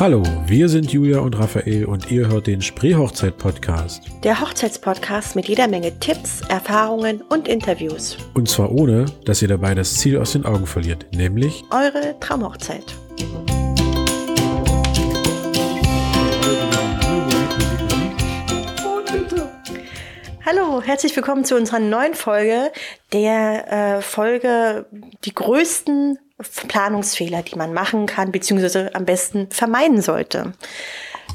Hallo, wir sind Julia und Raphael und ihr hört den Spreehochzeit-Podcast. Der Hochzeitspodcast mit jeder Menge Tipps, Erfahrungen und Interviews. Und zwar ohne, dass ihr dabei das Ziel aus den Augen verliert, nämlich eure Traumhochzeit. Hallo, herzlich willkommen zu unserer neuen Folge, der äh, Folge die größten Planungsfehler, die man machen kann, beziehungsweise am besten vermeiden sollte.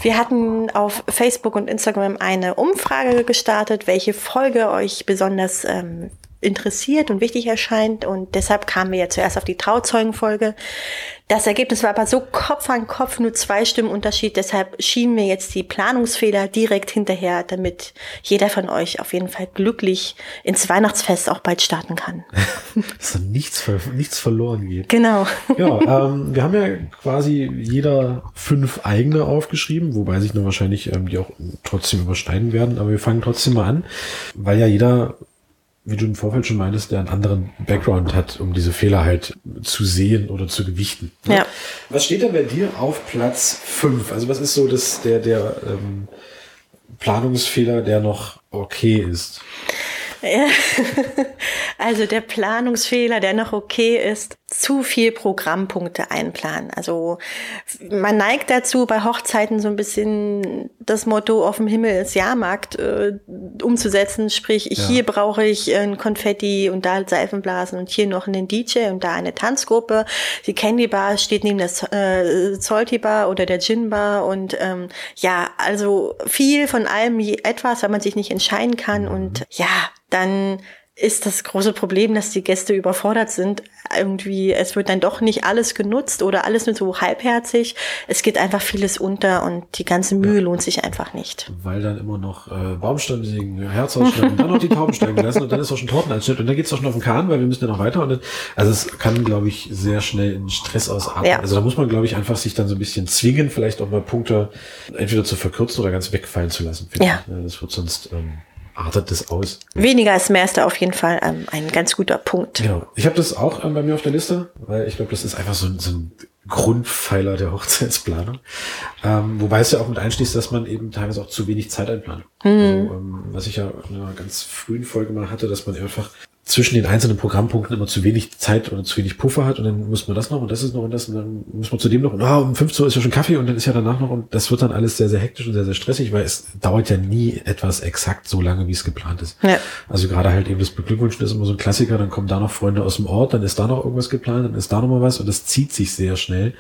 Wir hatten auf Facebook und Instagram eine Umfrage gestartet, welche Folge euch besonders ähm, interessiert und wichtig erscheint. Und deshalb kamen wir ja zuerst auf die Trauzeugenfolge. Das Ergebnis war aber so Kopf an Kopf, nur zwei Stimmen Unterschied. Deshalb schienen mir jetzt die Planungsfehler direkt hinterher, damit jeder von euch auf jeden Fall glücklich ins Weihnachtsfest auch bald starten kann. Dass nichts, nichts verloren geht. Genau. Ja, ähm, wir haben ja quasi jeder fünf eigene aufgeschrieben, wobei sich nur wahrscheinlich ähm, die auch trotzdem überschneiden werden. Aber wir fangen trotzdem mal an, weil ja jeder wie du im Vorfeld schon meintest, der einen anderen Background hat, um diese Fehler halt zu sehen oder zu gewichten. Ne? Ja. Was steht denn bei dir auf Platz fünf? Also was ist so das, der, der ähm, Planungsfehler, der noch okay ist? Also der Planungsfehler, der noch okay ist, zu viel Programmpunkte einplanen. Also man neigt dazu, bei Hochzeiten so ein bisschen das Motto auf dem Himmel ist Jahrmarkt äh, umzusetzen. Sprich, ja. hier brauche ich ein Konfetti und da Seifenblasen und hier noch einen DJ und da eine Tanzgruppe. Die Candy Bar steht neben der äh, Salty Bar oder der Gin Bar und ähm, ja, also viel von allem etwas, weil man sich nicht entscheiden kann und ja, dann ist das große Problem, dass die Gäste überfordert sind. Irgendwie, es wird dann doch nicht alles genutzt oder alles nur so halbherzig. Es geht einfach vieles unter und die ganze Mühe ja. lohnt sich einfach nicht. Weil dann immer noch äh, Baumstamm singen, Herz ausschneiden, dann noch die Tauben steigen lassen und dann ist auch schon Tortenanschnitt und dann geht's auch schon auf den Kahn, weil wir müssen ja noch weiter. Und dann, also es kann, glaube ich, sehr schnell in Stress ausarten. Ja. Also da muss man, glaube ich, einfach sich dann so ein bisschen zwingen, vielleicht auch mal Punkte entweder zu verkürzen oder ganz wegfallen zu lassen. Ja. Ich. Das wird sonst... Ähm, artet das aus. Weniger ist mehr ist da auf jeden Fall ähm, ein ganz guter Punkt. Genau. Ich habe das auch ähm, bei mir auf der Liste, weil ich glaube, das ist einfach so, so ein Grundpfeiler der Hochzeitsplanung. Ähm, wobei es ja auch mit einschließt, dass man eben teilweise auch zu wenig Zeit einplant. Mhm. Also, ähm, was ich ja in einer ganz frühen Folge mal hatte, dass man einfach zwischen den einzelnen Programmpunkten immer zu wenig Zeit oder zu wenig Puffer hat und dann muss man das noch und das ist noch und das und dann muss man zu dem noch und ah, um 15 Uhr ist ja schon Kaffee und dann ist ja danach noch und das wird dann alles sehr, sehr hektisch und sehr, sehr stressig, weil es dauert ja nie etwas exakt so lange, wie es geplant ist. Ja. Also gerade halt eben das Beglückwünschen ist immer so ein Klassiker, dann kommen da noch Freunde aus dem Ort, dann ist da noch irgendwas geplant, dann ist da noch mal was und das zieht sich sehr schnell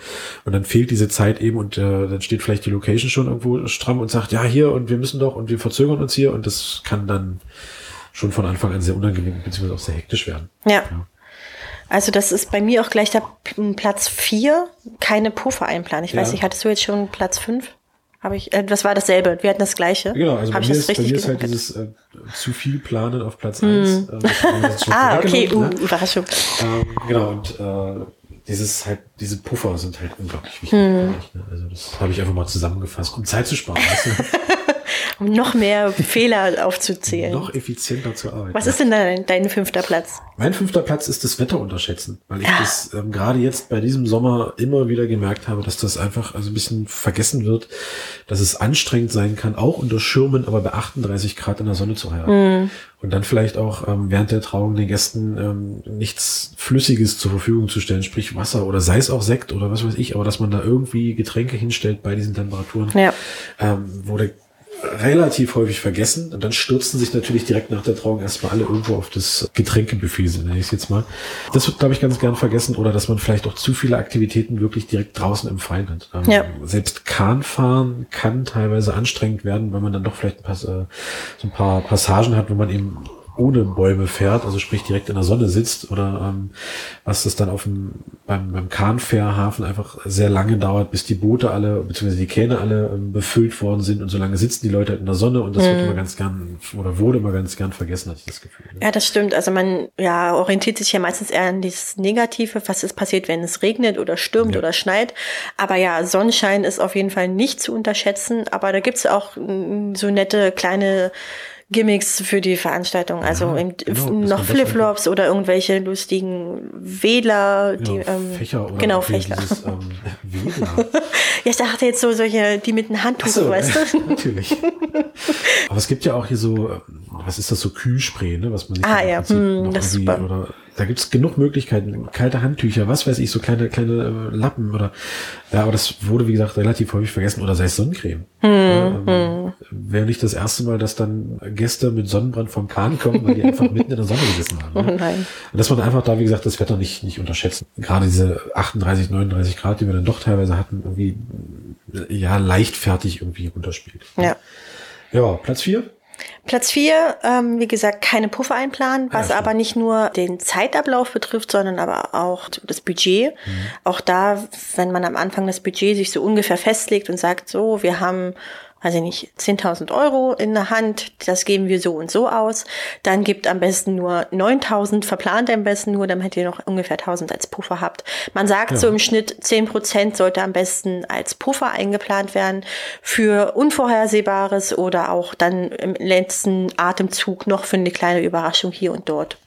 und dann fehlt diese Zeit eben und äh, dann steht vielleicht die Location schon irgendwo stramm und sagt, ja hier und wir müssen doch und wir verzögern uns hier und das kann dann schon von Anfang an sehr unangenehm bzw. auch sehr hektisch werden. Ja. ja. Also das ist bei mir auch gleich der Platz vier, keine Puffer einplanen. Ich weiß nicht, hattest du jetzt schon Platz fünf? Habe ich, äh, das war dasselbe. Wir hatten das gleiche. Genau, also bei mir, ist, bei mir ist halt dieses äh, zu viel Planen auf Platz hm. eins. Äh, ah, okay, uh, ne? Überraschung. Ähm, genau, und äh, dieses halt, diese Puffer sind halt unglaublich wichtig. Hm. Ne? Also das habe ich einfach mal zusammengefasst, um Zeit zu sparen. Weißt du? noch mehr Fehler aufzuzählen. noch effizienter zu arbeiten. Was ist denn dein, dein fünfter Platz? Mein fünfter Platz ist das Wetter unterschätzen, weil ich ja. das ähm, gerade jetzt bei diesem Sommer immer wieder gemerkt habe, dass das einfach also ein bisschen vergessen wird, dass es anstrengend sein kann, auch unter Schirmen, aber bei 38 Grad in der Sonne zu heiraten. Mhm. Und dann vielleicht auch ähm, während der Trauung den Gästen ähm, nichts Flüssiges zur Verfügung zu stellen, sprich Wasser oder sei es auch Sekt oder was weiß ich, aber dass man da irgendwie Getränke hinstellt bei diesen Temperaturen, ja. ähm, wo der relativ häufig vergessen. Und dann stürzen sich natürlich direkt nach der Trauung erstmal alle irgendwo auf das Getränkebuffet, nenne ich es jetzt mal. Das wird, glaube ich, ganz gern vergessen. Oder dass man vielleicht auch zu viele Aktivitäten wirklich direkt draußen im Freien hat. Ähm, ja. Selbst Kahnfahren kann teilweise anstrengend werden, weil man dann doch vielleicht ein paar, äh, so ein paar Passagen hat, wo man eben ohne Bäume fährt, also sprich direkt in der Sonne sitzt oder ähm, was das dann auf dem beim, beim Kahnfährhafen einfach sehr lange dauert, bis die Boote alle beziehungsweise die Kähne alle ähm, befüllt worden sind und so lange sitzen die Leute halt in der Sonne und das mhm. wird immer ganz gern oder wurde immer ganz gern vergessen, hatte ich das Gefühl. Ne? Ja, das stimmt. Also man ja orientiert sich ja meistens eher an dieses Negative, was ist passiert, wenn es regnet oder stürmt ja. oder schneit. Aber ja, Sonnenschein ist auf jeden Fall nicht zu unterschätzen. Aber da gibt's auch mm, so nette kleine Gimmicks für die Veranstaltung. Also Ja, eben genau, noch Flipflops oder irgendwelche lustigen Wähler, die Genau, ähm, Fächer oder genau Fächer. Dieses, ähm, Wähler. Ja, ich dachte jetzt so solche, die mit einem Handtuch, so, weißt du? natürlich. Aber es gibt ja auch hier so, ähm, was ist das, so Kühlspray, ne, was man sich Ah, im ja, hm, das ist super. oder da gibt's genug Möglichkeiten, kalte Handtücher, was weiß ich, so kleine, kleine äh, Lappen oder ja, aber das wurde, wie gesagt, relativ häufig vergessen oder sei es Sonnencreme. Hm, ja, ähm, Wäre nicht das erste Mal, dass dann Gäste mit Sonnenbrand vom Kahn kommen, weil die einfach mitten in der Sonne gesessen haben. Oh Ne? nein. Und dass man einfach da, wie gesagt, das Wetter nicht, nicht unterschätzen. Gerade diese 38, 39 Grad, die wir dann doch teilweise hatten, irgendwie, äh, ja, leichtfertig irgendwie runterspielt. Ja. Ja, Platz vier. Platz vier, ähm, wie gesagt, keine Puffer einplanen, was Ja, aber nicht nur den Zeitablauf betrifft, sondern aber auch das Budget. Auch da, wenn man am Anfang das Budget sich so ungefähr festlegt und sagt, so, wir haben, weiß ich nicht, 10.000 Euro in der Hand, das geben wir so und so aus, dann gibt am besten nur 9.000, verplant am besten nur, damit ihr noch ungefähr 1.000 als Puffer habt. Man sagt Ja. so im Schnitt 10 Prozent sollte am besten als Puffer eingeplant werden für Unvorhersehbares oder auch dann im letzten Atemzug noch für eine kleine Überraschung hier und dort.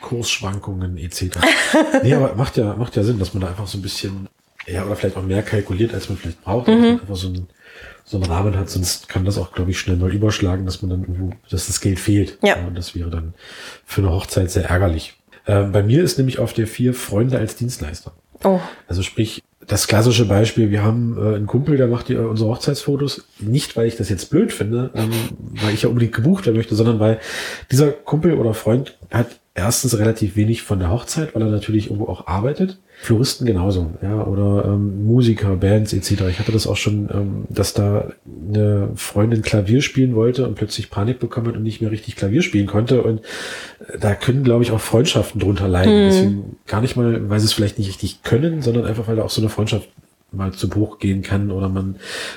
Kursschwankungen etc. nee, aber macht ja, macht ja Sinn, dass man da einfach so ein bisschen, ja, oder vielleicht auch mehr kalkuliert, als man vielleicht braucht, man einfach so ein so einen Rahmen hat, sonst kann das auch, glaube ich, schnell mal überschlagen, dass man dann irgendwo, dass das Geld fehlt. Ja. Und das wäre dann für eine Hochzeit sehr ärgerlich. Ähm, bei mir ist nämlich auf der vier Freunde als Dienstleister. Oh, Also sprich, das klassische Beispiel, wir haben äh, einen Kumpel, der macht die, äh, unsere Hochzeitsfotos, nicht weil ich das jetzt blöd finde, ähm, weil ich ja unbedingt gebucht werden möchte, sondern weil dieser Kumpel oder Freund hat erstens relativ wenig von der Hochzeit, weil er natürlich irgendwo auch arbeitet. Floristen genauso, ja, oder ähm, Musiker, Bands etc. Ich hatte das auch schon, ähm, dass da eine Freundin Klavier spielen wollte und plötzlich Panik bekommen hat und nicht mehr richtig Klavier spielen konnte. Und äh, da können, glaube ich, auch Freundschaften drunter leiden. Deswegen gar nicht mal, weil sie es vielleicht nicht richtig können, sondern einfach, weil da auch so eine Freundschaft mal zu Bruch gehen kann oder man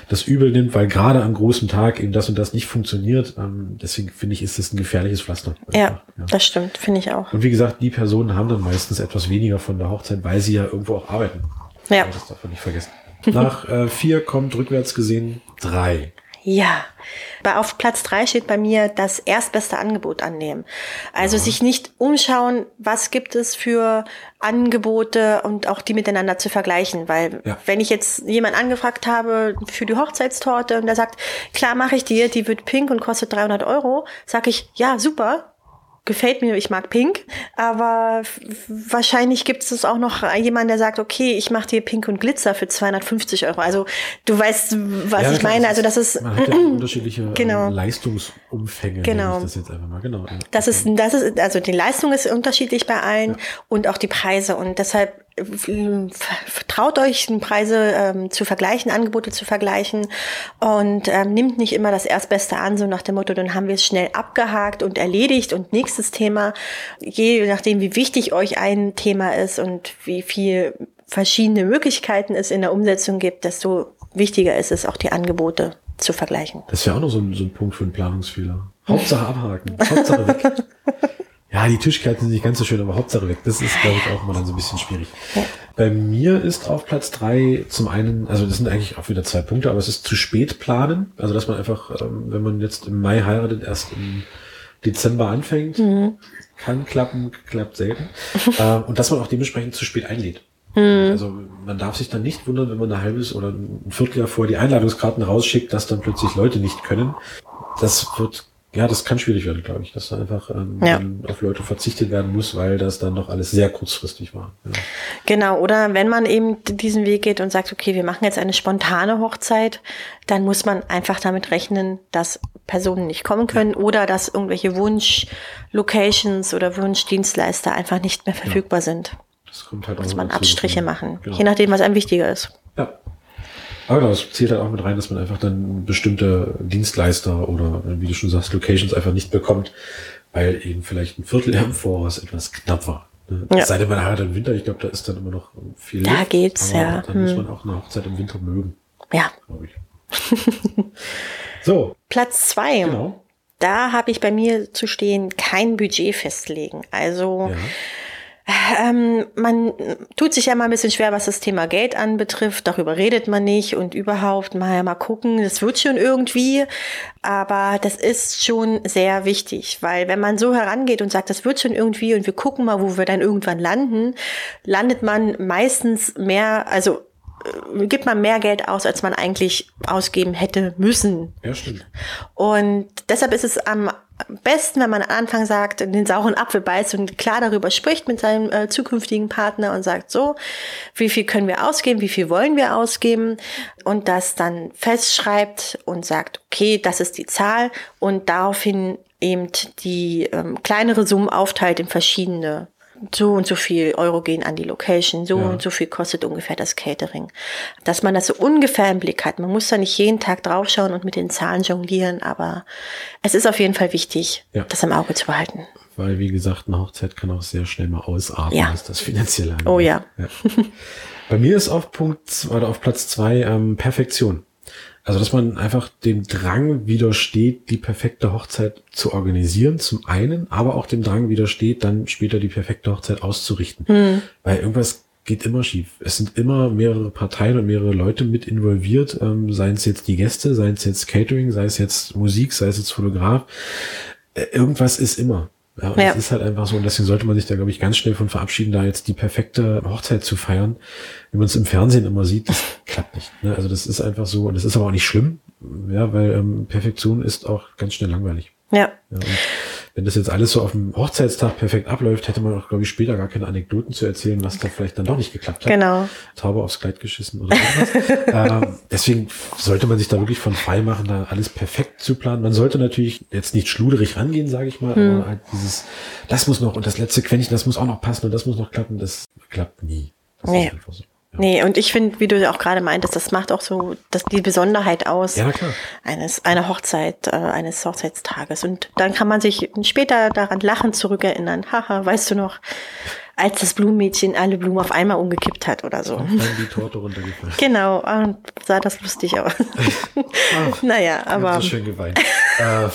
das übel nimmt, weil gerade am großen Tag eben das und das nicht funktioniert. Ähm, deswegen finde ich, ist das ein gefährliches Pflaster. ja, Einfach, das stimmt, finde ich auch. Und wie gesagt, die Personen haben dann meistens etwas weniger von der Hochzeit, weil sie ja irgendwo auch arbeiten. Ja. Das darf man nicht vergessen. Nach äh, vier kommt rückwärts gesehen drei. Ja. Auf Platz drei steht bei mir das erstbeste Angebot annehmen. Also sich nicht umschauen, was gibt es für Angebote und auch die miteinander zu vergleichen. Weil Ja. wenn ich jetzt jemand angefragt habe für die Hochzeitstorte und der sagt, klar mache ich dir, die wird pink und kostet 300 Euro, sage ich, ja, super. Gefällt mir, ich mag Pink, aber wahrscheinlich gibt es auch noch jemanden, der sagt, okay, ich mache dir Pink und Glitzer für 250 Euro. Also du weißt, was Ja, ich klar, meine. Also das ist, Man hat ja unterschiedliche ähm, Genau. Leistungsumfänge. Genau. das jetzt einfach mal. Genau. ja. Das ist, das ist, also die Leistung ist unterschiedlich bei allen und auch die Preise. Und deshalb traut euch, Preise ähm, zu vergleichen, Angebote zu vergleichen und ähm, nimmt nicht immer das Erstbeste an, so nach dem Motto, dann haben wir es schnell abgehakt und erledigt und nächstes Thema. Je nachdem, wie wichtig euch ein Thema ist und wie viel verschiedene Möglichkeiten es in der Umsetzung gibt, desto wichtiger ist es, auch die Angebote zu vergleichen. Das ist ja auch noch so ein, so ein Punkt für einen Planungsfehler. Hauptsache abhaken. Hauptsache weg. Ja, die Tischkarten sind nicht ganz so schön, aber Hauptsache weg. Das ist, glaube ich, auch immer dann so ein bisschen schwierig. Bei mir ist auf Platz drei zum einen, also das sind eigentlich auch wieder zwei Punkte, aber es ist zu spät planen. Also, dass man einfach, ähm, wenn man jetzt im Mai heiratet, erst im Dezember anfängt, kann klappen, klappt selten. ähm, und dass man auch dementsprechend zu spät einlädt. Also man darf sich dann nicht wundern, wenn man ein halbes oder ein Vierteljahr vor die Einladungskarten rausschickt, dass dann plötzlich Leute nicht können. Das wird, ja, das kann schwierig werden, glaube ich, dass da einfach ähm, Ja. auf Leute verzichtet werden muss, weil das dann doch alles sehr kurzfristig war. Ja. Genau, oder wenn man eben diesen Weg geht und sagt, okay, wir machen jetzt eine spontane Hochzeit, dann muss man einfach damit rechnen, dass Personen nicht kommen können oder dass irgendwelche Wunsch-Locations oder Wunschdienstleister einfach nicht mehr verfügbar sind. Das kommt halt auch Muss noch man Abstriche machen, Genau. je nachdem, was einem wichtiger ist. Ja. Aber genau, es zählt halt auch mit rein, dass man einfach dann bestimmte Dienstleister oder, wie du schon sagst, Locations einfach nicht bekommt, weil eben vielleicht ein Vierteljahr im Voraus etwas knapp war. ne? Ja. Sei denn, man heiratet im Winter, ich glaube, da ist dann immer noch viel Da Luft, geht's, ja. Dann muss Hm. man auch eine Hochzeit im Winter mögen, Ja, glaube ich. so, Platz zwei. genau. Da habe ich bei mir zu stehen, kein Budget festlegen. Also Ja. Ähm, man tut sich ja mal ein bisschen schwer, was das Thema Geld anbetrifft. Darüber redet man nicht und überhaupt mal, mal gucken. Das wird schon irgendwie. Aber das ist schon sehr wichtig, weil wenn man so herangeht und sagt, das wird schon irgendwie und wir gucken mal, wo wir dann irgendwann landen, landet man meistens mehr, also äh, gibt man mehr Geld aus, als man eigentlich ausgeben hätte müssen. Ja, stimmt. Und deshalb ist es am besten, wenn man am Anfang sagt, den sauren Apfel beißt und klar darüber spricht mit seinem äh, zukünftigen Partner und sagt so, wie viel können wir ausgeben, wie viel wollen wir ausgeben? Und das dann festschreibt und sagt, okay, das ist die Zahl und daraufhin eben die ähm, kleinere Summen aufteilt in verschiedene so und so viel Euro gehen an die Location, so ja. und so viel kostet ungefähr das Catering. Dass man das so ungefähr im Blick hat. Man muss da nicht jeden Tag draufschauen und mit den Zahlen jonglieren, aber es ist auf jeden Fall wichtig, ja. das im Auge zu behalten. Weil, wie gesagt, eine Hochzeit kann auch sehr schnell mal ausarten, ja. was das finanzielle angeht. Oh ja. ja. Bei mir ist auf Punkt oder auf Platz zwei ähm, Perfektion. Also, dass man einfach dem Drang widersteht, die perfekte Hochzeit zu organisieren, zum einen, aber auch dem Drang widersteht, dann später die perfekte Hochzeit auszurichten. Hm. Weil irgendwas geht immer schief. Es sind immer mehrere Parteien und mehrere Leute mit involviert, ähm, seien es jetzt die Gäste, seien es jetzt Catering, sei es jetzt Musik, sei es jetzt Fotograf. Äh, irgendwas ist immer. Ja, und ja. es ist halt einfach so, und deswegen sollte man sich da, glaube ich, ganz schnell von verabschieden, da jetzt die perfekte Hochzeit zu feiern. Wie man es im Fernsehen immer sieht, das klappt nicht. Ne? Also das ist einfach so, und das ist aber auch nicht schlimm, ja, weil ähm, Perfektion ist auch ganz schnell langweilig. Ja. ja wenn das jetzt alles so auf dem Hochzeitstag perfekt abläuft, hätte man auch, glaube ich, später gar keine Anekdoten zu erzählen, was da vielleicht dann doch nicht geklappt hat. Genau. Taube aufs Kleid geschissen oder sowas. ähm, deswegen sollte man sich da wirklich von frei machen, da alles perfekt zu planen. Man sollte natürlich jetzt nicht schluderig rangehen, sage ich mal, hm. aber halt dieses, das muss noch und das letzte Quäntchen, das muss auch noch passen und das muss noch klappen, das klappt nie. Das nee. So. Nee, und ich finde, wie du auch gerade meintest, das macht auch so das, die Besonderheit aus ja, eines einer Hochzeit, äh, eines Hochzeitstages. Und dann kann man sich später daran lachen zurückerinnern. Haha, weißt du noch, als das Blumenmädchen alle Blumen auf einmal umgekippt hat oder so. Und dann die Torte runtergefallen. Genau, und sah das lustig aus. Ach, naja, aber. So schön geweint. Äh,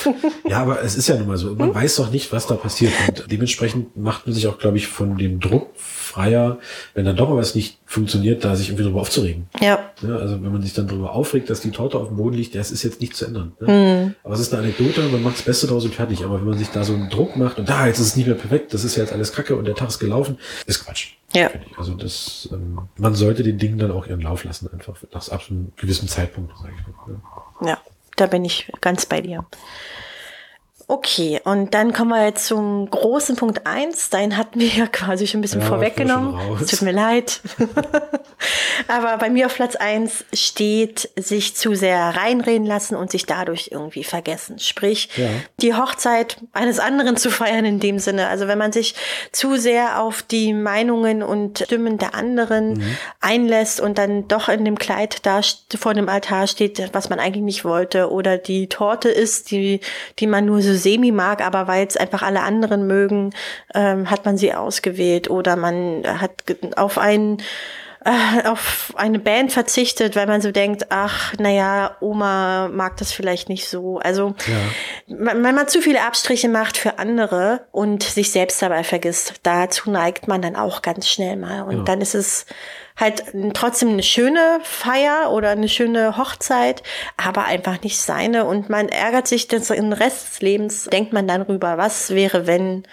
ja, aber es ist ja nun mal so. Man hm? weiß doch nicht, was da passiert. Und dementsprechend macht man sich auch, glaube ich, von dem Druck freier, wenn dann doch mal was nicht funktioniert, da sich irgendwie drüber aufzuregen. Ja. ja. Also wenn man sich dann darüber aufregt, dass die Torte auf dem Boden liegt, das ist jetzt nicht zu ändern. Ne? Mhm. Aber es ist eine Anekdote, man macht das Beste daraus und fertig. Aber wenn man sich da so einen Druck macht und da, ah, jetzt ist es nicht mehr perfekt, das ist ja jetzt alles Kacke und der Tag ist gelaufen, ist Quatsch. Ja. Also das, ähm, man sollte den Dingen dann auch ihren Lauf lassen, einfach nach einem gewissen Zeitpunkt, sage ich mal. Ne? Ja, da bin ich ganz bei dir. Okay, und dann kommen wir jetzt zum großen Punkt eins. Dein hatten wir ja quasi schon ein bisschen ja, vorweggenommen. Tut mir leid. Aber bei mir auf Platz eins steht, sich zu sehr reinreden lassen und sich dadurch irgendwie vergessen. Sprich, ja. die Hochzeit eines anderen zu feiern in dem Sinne. Also wenn man sich zu sehr auf die Meinungen und Stimmen der anderen mhm. einlässt und dann doch in dem Kleid da vor dem Altar steht, was man eigentlich nicht wollte, oder die Torte ist, die, die man nur so semi mag, aber weil es einfach alle anderen mögen, ähm, hat man sie ausgewählt oder man hat auf einen äh, auf eine Band verzichtet, weil man so denkt, ach, naja, Oma mag das vielleicht nicht so. Also, ja. wenn man zu viele Abstriche macht für andere und sich selbst dabei vergisst, dazu neigt man dann auch ganz schnell mal. Und ja. dann ist es halt trotzdem eine schöne Feier oder eine schöne Hochzeit, aber einfach nicht seine. Und man ärgert sich den Rest des Lebens, denkt man dann rüber, was wäre, wenn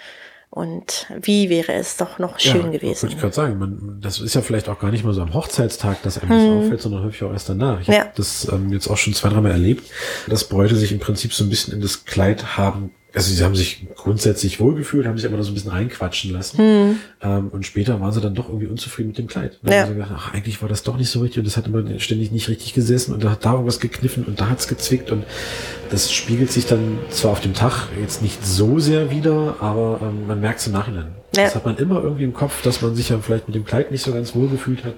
und wie wäre es doch noch schön ja, gewesen. Ich gerade sagen, man, das ist ja vielleicht auch gar nicht mal so am Hochzeitstag, dass einem hm. das auffällt, sondern häufig auch erst danach. Ich ja. habe das ähm, jetzt auch schon zwei, dreimal erlebt, dass Bräute sich im Prinzip so ein bisschen in das Kleid haben also sie haben sich grundsätzlich wohlgefühlt, haben sich aber da so ein bisschen reinquatschen lassen. Hm. Ähm, und später waren sie dann doch irgendwie unzufrieden mit dem Kleid. Dann ja. haben sie gedacht, ach, eigentlich war das doch nicht so richtig und das hat immer ständig nicht richtig gesessen und da hat da irgendwas gekniffen und da hat's gezwickt und das spiegelt sich dann zwar auf dem Tag jetzt nicht so sehr wieder, aber ähm, man merkt es im Nachhinein. Ja. Das hat man immer irgendwie im Kopf, dass man sich ja vielleicht mit dem Kleid nicht so ganz wohlgefühlt hat.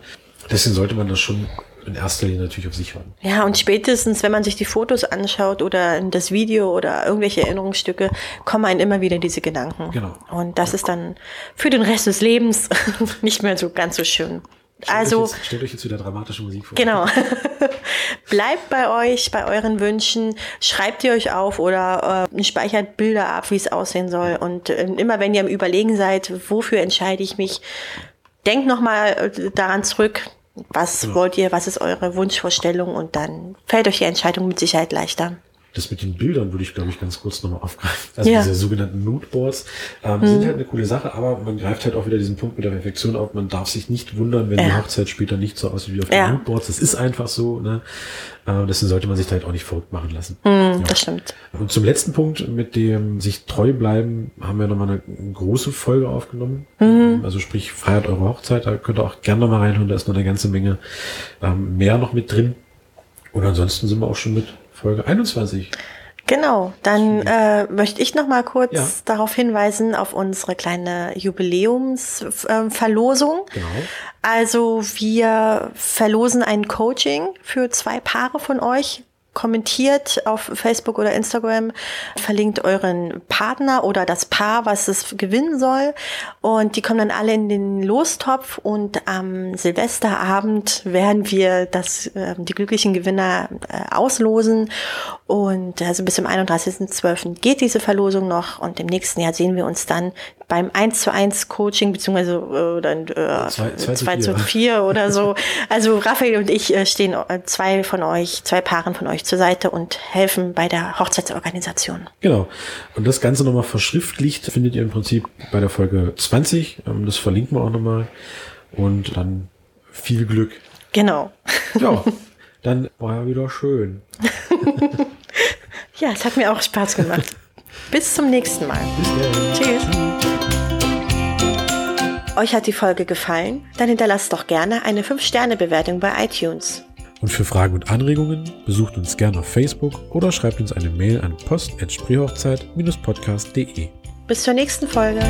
Deswegen sollte man das schon in erster Linie natürlich auf sich hören. Ja, und spätestens, wenn man sich die Fotos anschaut oder das Video oder irgendwelche Erinnerungsstücke, kommen einem immer wieder diese Gedanken. Genau. Und das ist dann für den Rest des Lebens nicht mehr so ganz so schön. Stellt also euch jetzt, stellt euch jetzt wieder dramatische Musik vor. Genau. Bleibt bei euch, bei euren Wünschen, schreibt ihr euch auf oder äh, speichert Bilder ab, wie es aussehen soll. Und äh, immer wenn ihr am Überlegen seid, wofür entscheide ich mich, denkt nochmal äh, daran zurück, was Genau. wollt ihr, was ist eure Wunschvorstellung und dann fällt euch die Entscheidung mit Sicherheit leichter. Das mit den Bildern würde ich, glaube ich, ganz kurz nochmal aufgreifen. Also Ja. diese sogenannten Moodboards ähm, sind halt eine coole Sache, aber man greift halt auch wieder diesen Punkt mit der Perfektion auf. Man darf sich nicht wundern, wenn die Ja. Hochzeit später nicht so aussieht wie auf Ja. den Moodboards. Das ist einfach so. Ne? Äh, deswegen sollte man sich da halt auch nicht verrückt machen lassen. Hm, Das stimmt. Und zum letzten Punkt mit dem sich treu bleiben, haben wir nochmal eine große Folge aufgenommen. Also sprich, feiert eure Hochzeit, da könnt ihr auch gerne nochmal reinhören, da ist noch eine ganze Menge ähm, mehr noch mit drin. Und ansonsten sind wir auch schon mit Folge 21. Genau, dann äh, möchte ich noch mal kurz Ja. darauf hinweisen auf unsere kleine Jubiläumsverlosung. Genau. Also wir verlosen ein Coaching für zwei Paare von euch. Kommentiert auf Facebook oder Instagram, verlinkt euren Partner oder das Paar, was es gewinnen soll. Und die kommen dann alle in den Lostopf und am Silvesterabend werden wir das, äh, die glücklichen Gewinner äh, auslosen. Und also bis zum 31.12. geht diese Verlosung noch und im nächsten Jahr sehen wir uns dann beim 1 zu 1 Coaching, beziehungsweise äh, dann äh, Zwei- zwei zu 2 zu vier. 4 oder so. Also Raphael und ich äh, stehen äh, zwei von euch, zwei Paaren von euch zur Seite und helfen bei der Hochzeitsorganisation. Genau. Und das Ganze nochmal verschriftlicht findet ihr im Prinzip bei der Folge 20. Ähm, Das verlinken wir auch nochmal. Und dann viel Glück. Genau. Ja, dann war ja wieder schön. Ja, es hat mir auch Spaß gemacht. Bis zum nächsten Mal. Tschüss. Euch hat die Folge gefallen? Dann hinterlasst doch gerne eine 5-Sterne-Bewertung bei iTunes. Und für Fragen und Anregungen besucht uns gerne auf Facebook oder schreibt uns eine Mail an post.spreehochzeit-podcast.de. Bis zur nächsten Folge.